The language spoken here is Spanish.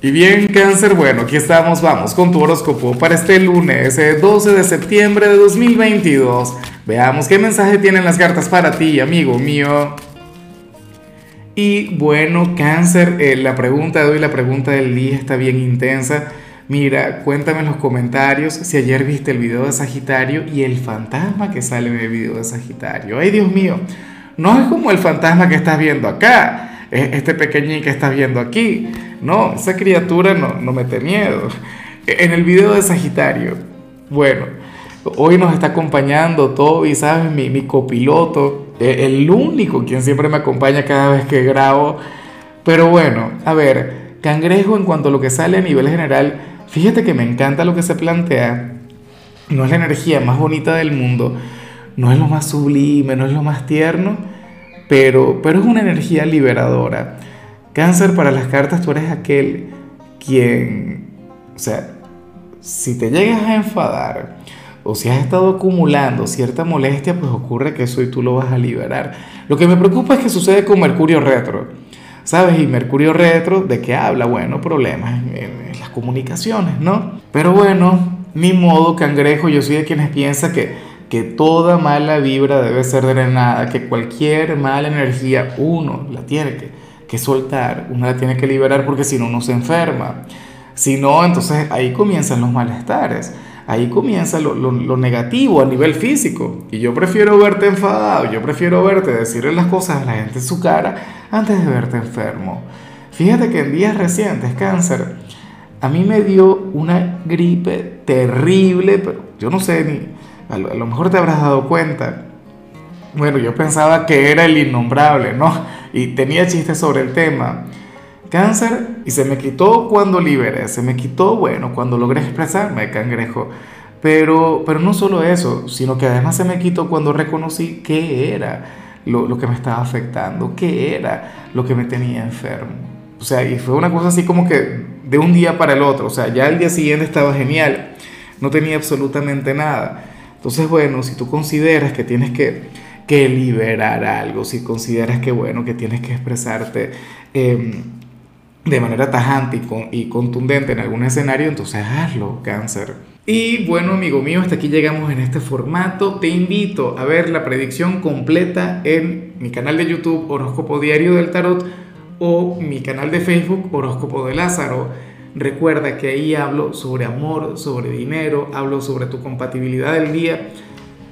Y bien, cáncer, bueno, aquí estamos, vamos con tu horóscopo para este lunes, 12 eh, de septiembre de 2022. Veamos qué mensaje tienen las cartas para ti, amigo mío. Y bueno, cáncer, eh, la pregunta de hoy, la pregunta del día está bien intensa. Mira, cuéntame en los comentarios si ayer viste el video de Sagitario y el fantasma que sale en el video de Sagitario. Ay, Dios mío, no es como el fantasma que estás viendo acá, es este pequeñín que estás viendo aquí. No, esa criatura no, no mete miedo. En el video de Sagitario, bueno, hoy nos está acompañando Toby, ¿sabes? Mi, mi copiloto, e, el único quien siempre me acompaña cada vez que grabo. Pero bueno, a ver, cangrejo en cuanto a lo que sale a nivel general, fíjate que me encanta lo que se plantea. No es la energía más bonita del mundo, no es lo más sublime, no es lo más tierno, pero, pero es una energía liberadora. Cáncer para las cartas, tú eres aquel quien, o sea, si te llegas a enfadar o si has estado acumulando cierta molestia, pues ocurre que eso y tú lo vas a liberar. Lo que me preocupa es que sucede con Mercurio retro. ¿Sabes? Y Mercurio retro, ¿de qué habla? Bueno, problemas en, las comunicaciones, ¿no? Pero bueno, ni modo, cangrejo, yo soy de quienes piensan que, que toda mala vibra debe ser drenada, que cualquier mala energía uno la tiene que que soltar, uno la tiene que liberar porque si no uno se enferma. Si no, entonces ahí comienzan los malestares, ahí comienza lo, lo, negativo a nivel físico. Y yo prefiero verte enfadado, yo prefiero verte decirle las cosas a la gente en su cara antes de verte enfermo. Fíjate que en días recientes, cáncer, a mí me dio una gripe terrible, pero yo no sé ni, a lo, a lo mejor te habrás dado cuenta. Bueno, yo pensaba que era el innombrable, ¿no? Y tenía chistes sobre el tema. Cáncer, y se me quitó cuando liberé, se me quitó, bueno, cuando logré expresarme, cangrejo. Pero, pero no solo eso, sino que además se me quitó cuando reconocí qué era lo, lo que me estaba afectando, qué era lo que me tenía enfermo. O sea, y fue una cosa así como que de un día para el otro, o sea, ya el día siguiente estaba genial, no tenía absolutamente nada. Entonces, bueno, si tú consideras que tienes que que liberar algo, si consideras que bueno, que tienes que expresarte em, de manera tajante y, y contundente en algún escenario, entonces hazlo, cáncer. Y bueno, amigo mío, hasta aquí llegamos en este formato. Te invito a ver la predicción completa en mi canal de YouTube Horóscopo Diario del Tarot o mi canal de Facebook Horóscopo de Lázaro. Recuerda que ahí hablo sobre amor, sobre dinero, hablo sobre tu compatibilidad del día